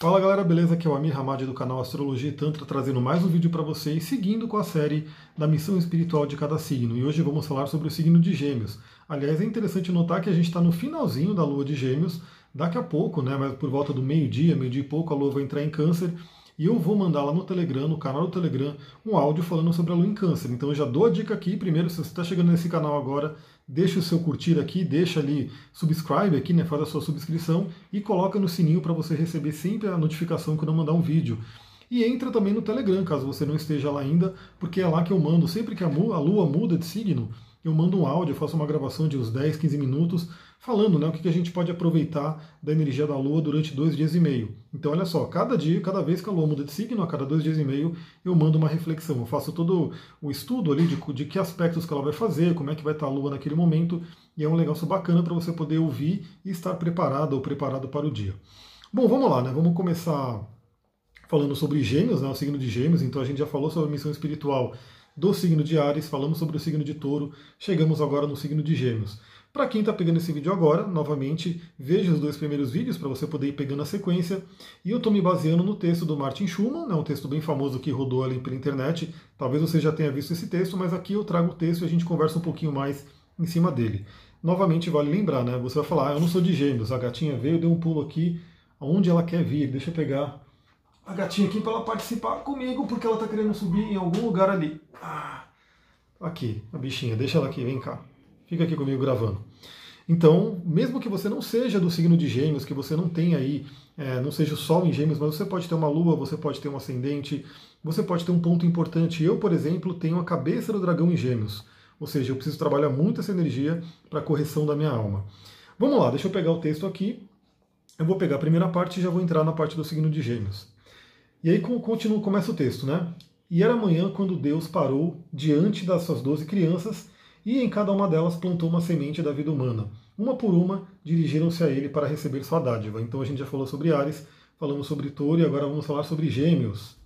Fala galera, beleza? Aqui é o Amir Hamad do canal Astrologia e Tantra trazendo mais um vídeo para vocês, seguindo com a série da missão espiritual de cada signo. E hoje vamos falar sobre o signo de Gêmeos. Aliás, é interessante notar que a gente está no finalzinho da lua de Gêmeos. Daqui a pouco, né, mas por volta do meio-dia, meio-dia e pouco, a lua vai entrar em Câncer. E eu vou mandar lá no Telegram, no canal do Telegram, um áudio falando sobre a lua em Câncer. Então eu já dou a dica aqui. Primeiro, se você está chegando nesse canal agora, deixa o seu curtir aqui, deixa ali subscribe aqui, né, faz a sua subscrição e coloca no sininho para você receber sempre a notificação quando eu mandar um vídeo. E entra também no Telegram, caso você não esteja lá ainda, porque é lá que eu mando, sempre que a lua muda de signo, eu mando um áudio, faço uma gravação de uns 10, 15 minutos, falando né, o que a gente pode aproveitar da energia da Lua durante dois dias e meio. Então, olha só, cada dia, cada vez que a Lua muda de signo, a cada dois dias e meio, eu mando uma reflexão. Eu faço todo o estudo ali de, de que aspectos que ela vai fazer, como é que vai estar a Lua naquele momento, e é um negócio bacana para você poder ouvir e estar preparado ou preparado para o dia. Bom, vamos lá, né? Vamos começar falando sobre gêmeos, né? O signo de gêmeos, então a gente já falou sobre a missão espiritual do signo de Ares, falamos sobre o signo de Touro, chegamos agora no signo de Gêmeos. Para quem está pegando esse vídeo agora, novamente, veja os dois primeiros vídeos para você poder ir pegando a sequência. E eu estou me baseando no texto do Martin Schumann, né, um texto bem famoso que rodou ali pela internet. Talvez você já tenha visto esse texto, mas aqui eu trago o texto e a gente conversa um pouquinho mais em cima dele. Novamente, vale lembrar, né? Você vai falar, ah, eu não sou de gêmeos, a gatinha veio, deu um pulo aqui, aonde ela quer vir. Deixa eu pegar a gatinha aqui para ela participar comigo, porque ela está querendo subir em algum lugar ali. Ah, aqui, a bichinha, deixa ela aqui, vem cá. Fica aqui comigo gravando. Então, mesmo que você não seja do signo de Gêmeos, que você não tenha aí, é, não seja o Sol em Gêmeos, mas você pode ter uma Lua, você pode ter um ascendente, você pode ter um ponto importante. Eu, por exemplo, tenho a cabeça do dragão em Gêmeos, ou seja, eu preciso trabalhar muito essa energia para a correção da minha alma. Vamos lá, deixa eu pegar o texto aqui. Eu vou pegar a primeira parte e já vou entrar na parte do signo de Gêmeos. E aí continua, começa o texto, né? E era manhã quando Deus parou diante das suas doze crianças e em cada uma delas plantou uma semente da vida humana. Uma por uma dirigiram-se a ele para receber sua dádiva. Então a gente já falou sobre Ares, falamos sobre Touro e agora vamos falar sobre Gêmeos.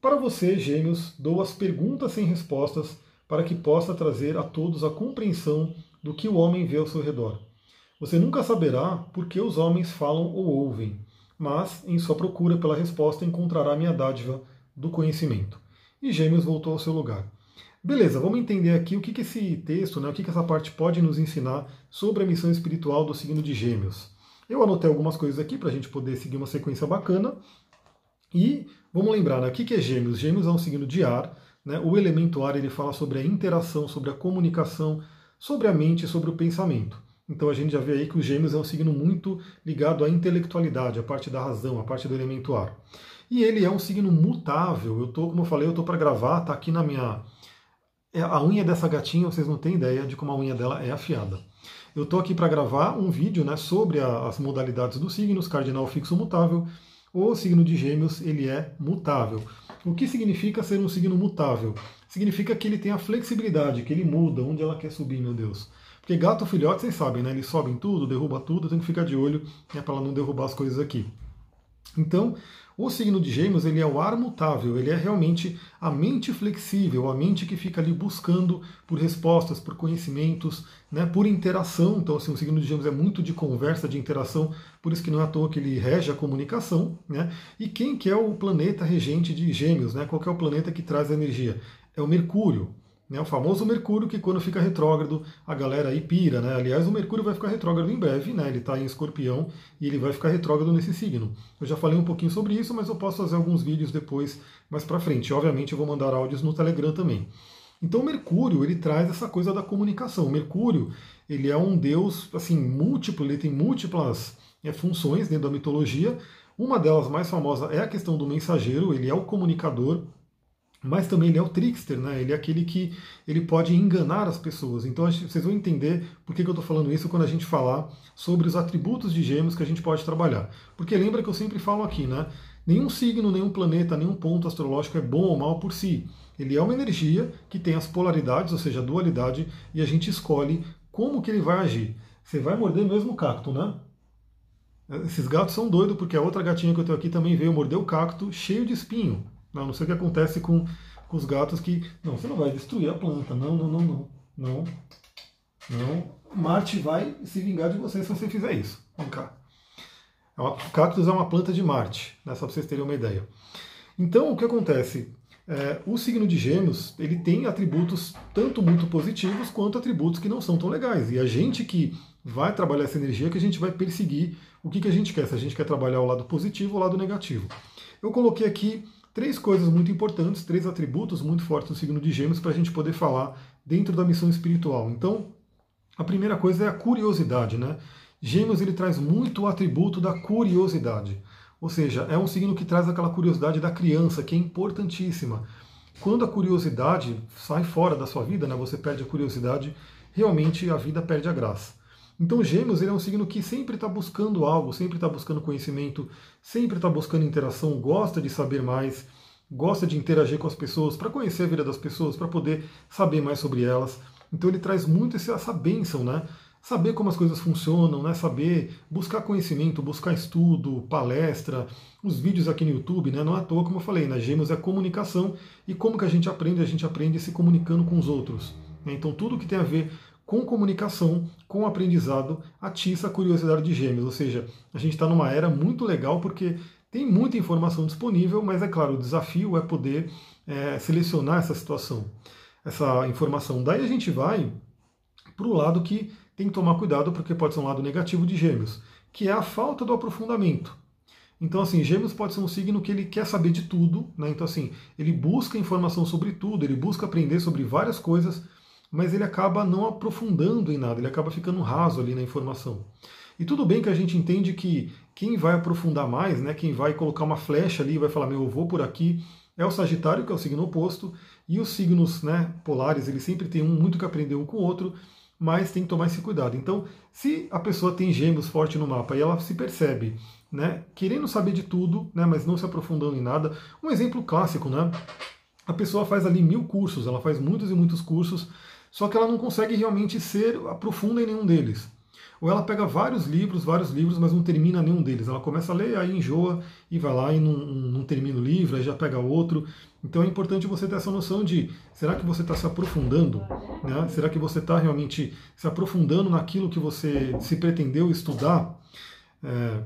Para você, Gêmeos, dou as perguntas sem respostas para que possa trazer a todos a compreensão do que o homem vê ao seu redor. Você nunca saberá por que os homens falam ou ouvem, mas em sua procura pela resposta encontrará a minha dádiva do conhecimento. E Gêmeos voltou ao seu lugar. Beleza, vamos entender aqui o que, que esse texto, né, o que, que essa parte pode nos ensinar sobre a missão espiritual do signo de Gêmeos. Eu anotei algumas coisas aqui para a gente poder seguir uma sequência bacana. E vamos lembrar, né, o que, que é Gêmeos? Gêmeos é um signo de ar. Né, o elemento ar ele fala sobre a interação, sobre a comunicação, sobre a mente, sobre o pensamento. Então a gente já vê aí que o Gêmeos é um signo muito ligado à intelectualidade, à parte da razão, à parte do elemento ar. E ele é um signo mutável. Eu tô, como eu falei, eu tô para gravar, tá aqui na minha é, a unha dessa gatinha, vocês não têm ideia de como a unha dela é afiada. Eu tô aqui para gravar um vídeo, né, sobre a, as modalidades dos signos, cardinal fixo mutável. O signo de Gêmeos, ele é mutável. O que significa ser um signo mutável? Significa que ele tem a flexibilidade, que ele muda onde ela quer subir, meu Deus. Porque gato filhote, vocês sabem, né? Eles sobem tudo, derruba tudo, tem que ficar de olho né, para não derrubar as coisas aqui. Então, o signo de Gêmeos ele é o ar mutável, ele é realmente a mente flexível, a mente que fica ali buscando por respostas, por conhecimentos, né, por interação. Então, assim, o signo de Gêmeos é muito de conversa, de interação, por isso que não é à toa que ele rege a comunicação. Né? E quem que é o planeta regente de Gêmeos? Né? Qual é o planeta que traz a energia? É o Mercúrio. Né, o famoso Mercúrio, que quando fica retrógrado, a galera aí pira. Né? Aliás, o Mercúrio vai ficar retrógrado em breve, né? ele está em escorpião e ele vai ficar retrógrado nesse signo. Eu já falei um pouquinho sobre isso, mas eu posso fazer alguns vídeos depois, mais para frente. Obviamente, eu vou mandar áudios no Telegram também. Então, Mercúrio, ele traz essa coisa da comunicação. Mercúrio, ele é um deus assim múltiplo, ele tem múltiplas é, funções dentro da mitologia. Uma delas mais famosa é a questão do mensageiro, ele é o comunicador, mas também ele é o trickster, né? Ele é aquele que ele pode enganar as pessoas. Então vocês vão entender por que, eu estou falando isso quando a gente falar sobre os atributos de gêmeos que a gente pode trabalhar. Porque lembra que eu sempre falo aqui, né? Nenhum signo, nenhum planeta, nenhum ponto astrológico é bom ou mal por si. Ele é uma energia que tem as polaridades, ou seja, a dualidade, e a gente escolhe como que ele vai agir. Você vai morder mesmo o cacto, né? Esses gatos são doidos porque a outra gatinha que eu tenho aqui também veio morder o cacto cheio de espinho. Não, não sei o que acontece com, com os gatos que. Não, você não vai destruir a planta. Não, não, não, não. Não. Não. Marte vai se vingar de você se você fizer isso. Vem cá. O cactus é uma planta de Marte, né, só para vocês terem uma ideia. Então, o que acontece? É, o signo de Gêmeos ele tem atributos tanto muito positivos quanto atributos que não são tão legais. E a gente que vai trabalhar essa energia que a gente vai perseguir o que, que a gente quer, se a gente quer trabalhar o lado positivo ou o lado negativo. Eu coloquei aqui três coisas muito importantes, três atributos muito fortes no signo de Gêmeos para a gente poder falar dentro da missão espiritual. Então, a primeira coisa é a curiosidade, né? Gêmeos ele traz muito o atributo da curiosidade. Ou seja, é um signo que traz aquela curiosidade da criança, que é importantíssima. Quando a curiosidade sai fora da sua vida, né, você perde a curiosidade, realmente a vida perde a graça. Então, Gêmeos ele é um signo que sempre está buscando algo, sempre está buscando conhecimento, sempre está buscando interação, gosta de saber mais, gosta de interagir com as pessoas, para conhecer a vida das pessoas, para poder saber mais sobre elas. Então, ele traz muito essa bênção, né? saber como as coisas funcionam, né? saber buscar conhecimento, buscar estudo, palestra, os vídeos aqui no YouTube, né? não é à toa, como eu falei, né? Gêmeos é comunicação e como que a gente aprende? A gente aprende se comunicando com os outros. Né? Então tudo que tem a ver com comunicação, com aprendizado, atiça a curiosidade de Gêmeos. Ou seja, a gente está numa era muito legal porque tem muita informação disponível, mas é claro, o desafio é poder é, selecionar essa situação, essa informação. Daí a gente vai para o lado que tem que tomar cuidado porque pode ser um lado negativo de Gêmeos, que é a falta do aprofundamento. Então, assim, Gêmeos pode ser um signo que ele quer saber de tudo, né? Então, assim, ele busca informação sobre tudo, ele busca aprender sobre várias coisas, mas ele acaba não aprofundando em nada, ele acaba ficando raso ali na informação. E tudo bem que a gente entende que quem vai aprofundar mais, né, quem vai colocar uma flecha ali vai falar, meu, eu vou por aqui, é o Sagitário, que é o signo oposto, e os signos né, polares, eles sempre têm um muito que aprender um com o outro, mas tem que tomar esse cuidado. Então, se a pessoa tem gêmeos forte no mapa e ela se percebe, né, querendo saber de tudo, né, mas não se aprofundando em nada, um exemplo clássico, né, a pessoa faz ali mil cursos, ela faz muitos e muitos cursos, só que ela não consegue realmente ser aprofunda em nenhum deles. Ou ela pega vários livros, vários livros, mas não termina nenhum deles. Ela começa a ler, aí enjoa e vai lá e não, não termina o livro, aí já pega outro. Então é importante você ter essa noção de será que você está se aprofundando? Né? Será que você está realmente se aprofundando naquilo que você se pretendeu estudar? É,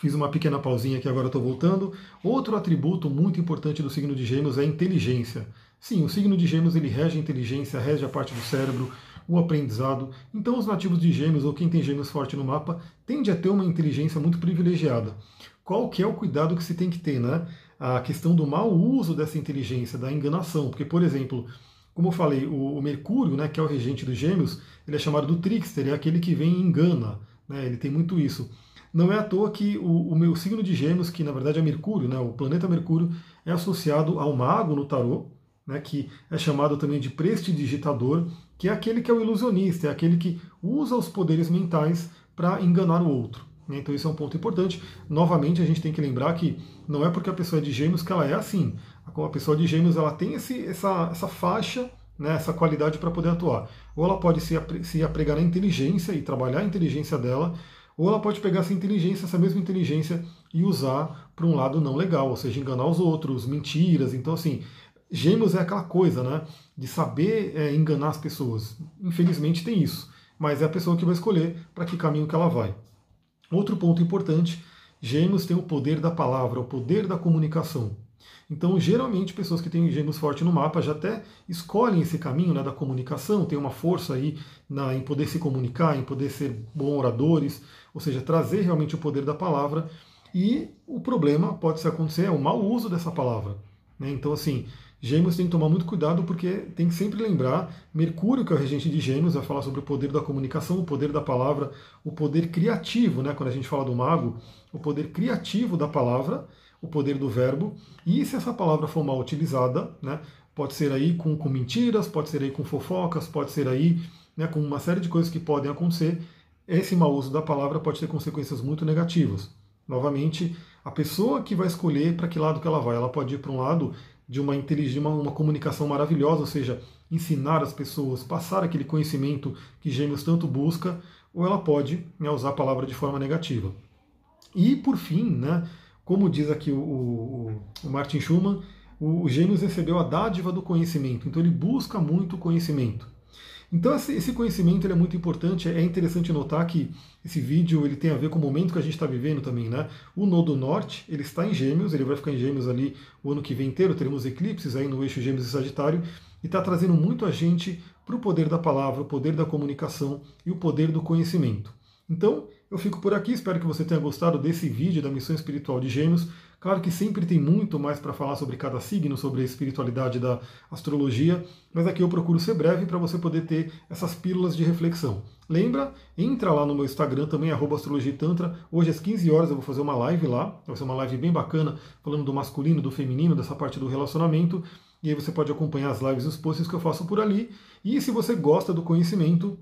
fiz uma pequena pausinha aqui, agora estou voltando. Outro atributo muito importante do signo de Gêmeos é a inteligência. Sim, o signo de Gêmeos ele rege a inteligência, rege a parte do cérebro, o aprendizado. Então, os nativos de Gêmeos, ou quem tem Gêmeos forte no mapa, tende a ter uma inteligência muito privilegiada. Qual que é o cuidado que se tem que ter, né? A questão do mau uso dessa inteligência, da enganação. Porque, por exemplo, como eu falei, o, Mercúrio, né, que é o regente dos Gêmeos, ele é chamado do trickster, é aquele que vem e engana. Né? Ele tem muito isso. Não é à toa que o, o, meu signo de Gêmeos, que na verdade é Mercúrio, né, o planeta Mercúrio, é associado ao mago no tarô, né, que é chamado também de prestidigitador, que é aquele que é o ilusionista, é aquele que usa os poderes mentais para enganar o outro. Né? Então isso é um ponto importante. Novamente a gente tem que lembrar que não é porque a pessoa é de gêmeos que ela é assim. A pessoa de gêmeos ela tem esse, essa, essa faixa, né, essa qualidade para poder atuar. Ou ela pode se, se apregar na inteligência e trabalhar a inteligência dela, ou ela pode pegar essa inteligência, essa mesma inteligência, e usar para um lado não legal, ou seja, enganar os outros, mentiras. Então, assim, Gêmeos é aquela coisa, né? De saber é, enganar as pessoas. Infelizmente tem isso. Mas é a pessoa que vai escolher para que caminho que ela vai. Outro ponto importante: Gêmeos tem o poder da palavra, o poder da comunicação. Então, geralmente, pessoas que têm gêmeos forte no mapa já até escolhem esse caminho né, da comunicação, tem uma força aí na, em poder se comunicar, em poder ser bons oradores, ou seja, trazer realmente o poder da palavra. E o problema pode se acontecer é o mau uso dessa palavra. Né? Então, assim, Gêmeos tem que tomar muito cuidado porque tem que sempre lembrar, Mercúrio, que é o regente de Gêmeos, vai falar sobre o poder da comunicação, o poder da palavra, o poder criativo, né? quando a gente fala do mago, o poder criativo da palavra, o poder do verbo, e se essa palavra for mal utilizada, né? pode ser aí com, com mentiras, pode ser aí com fofocas, pode ser aí né, com uma série de coisas que podem acontecer, esse mau uso da palavra pode ter consequências muito negativas. Novamente, a pessoa que vai escolher para que lado que ela vai, ela pode ir para um lado de uma inteligência, uma, uma comunicação maravilhosa, ou seja, ensinar as pessoas, passar aquele conhecimento que Gêmeos tanto busca, ou ela pode né, usar a palavra de forma negativa. E por fim, né, como diz aqui o, o, o Martin Schumann, o Gêmeos recebeu a dádiva do conhecimento, então ele busca muito conhecimento. Então esse conhecimento é muito importante. É interessante notar que esse vídeo ele tem a ver com o momento que a gente está vivendo também, né? O Nodo Norte ele está em Gêmeos, ele vai ficar em Gêmeos ali o ano que vem inteiro. Teremos eclipses aí no eixo Gêmeos e Sagitário e está trazendo muito a gente para o poder da palavra, o poder da comunicação e o poder do conhecimento. Então, eu fico por aqui, espero que você tenha gostado desse vídeo da missão espiritual de Gêmeos. Claro que sempre tem muito mais para falar sobre cada signo, sobre a espiritualidade da astrologia, mas aqui eu procuro ser breve para você poder ter essas pílulas de reflexão. Lembra? Entra lá no meu Instagram também, astrologitantra. Hoje às 15 horas eu vou fazer uma live lá, vai ser uma live bem bacana, falando do masculino, do feminino, dessa parte do relacionamento. E aí você pode acompanhar as lives e os posts que eu faço por ali. E se você gosta do conhecimento,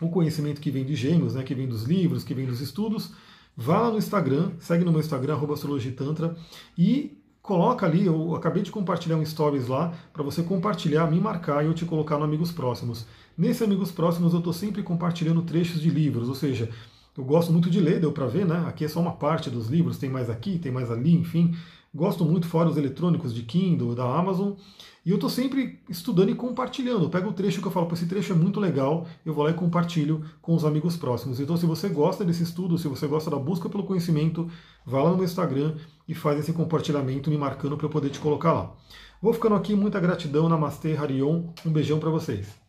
o conhecimento que vem de gêmeos, né, que vem dos livros, que vem dos estudos, vá lá no Instagram, segue no meu Instagram, astrologitantra, e coloca ali, eu acabei de compartilhar um stories lá, para você compartilhar, me marcar e eu te colocar no Amigos Próximos. Nesse Amigos Próximos eu estou sempre compartilhando trechos de livros, ou seja, eu gosto muito de ler, deu para ver, né? Aqui é só uma parte dos livros, tem mais aqui, tem mais ali, enfim. Gosto muito fora os eletrônicos de Kindle, da Amazon. E eu estou sempre estudando e compartilhando. Eu pego o trecho que eu falo, esse trecho é muito legal, eu vou lá e compartilho com os amigos próximos. Então, se você gosta desse estudo, se você gosta da busca pelo conhecimento, vá lá no meu Instagram e faz esse compartilhamento me marcando para eu poder te colocar lá. Vou ficando aqui, muita gratidão, Namastê, Harion, um beijão para vocês.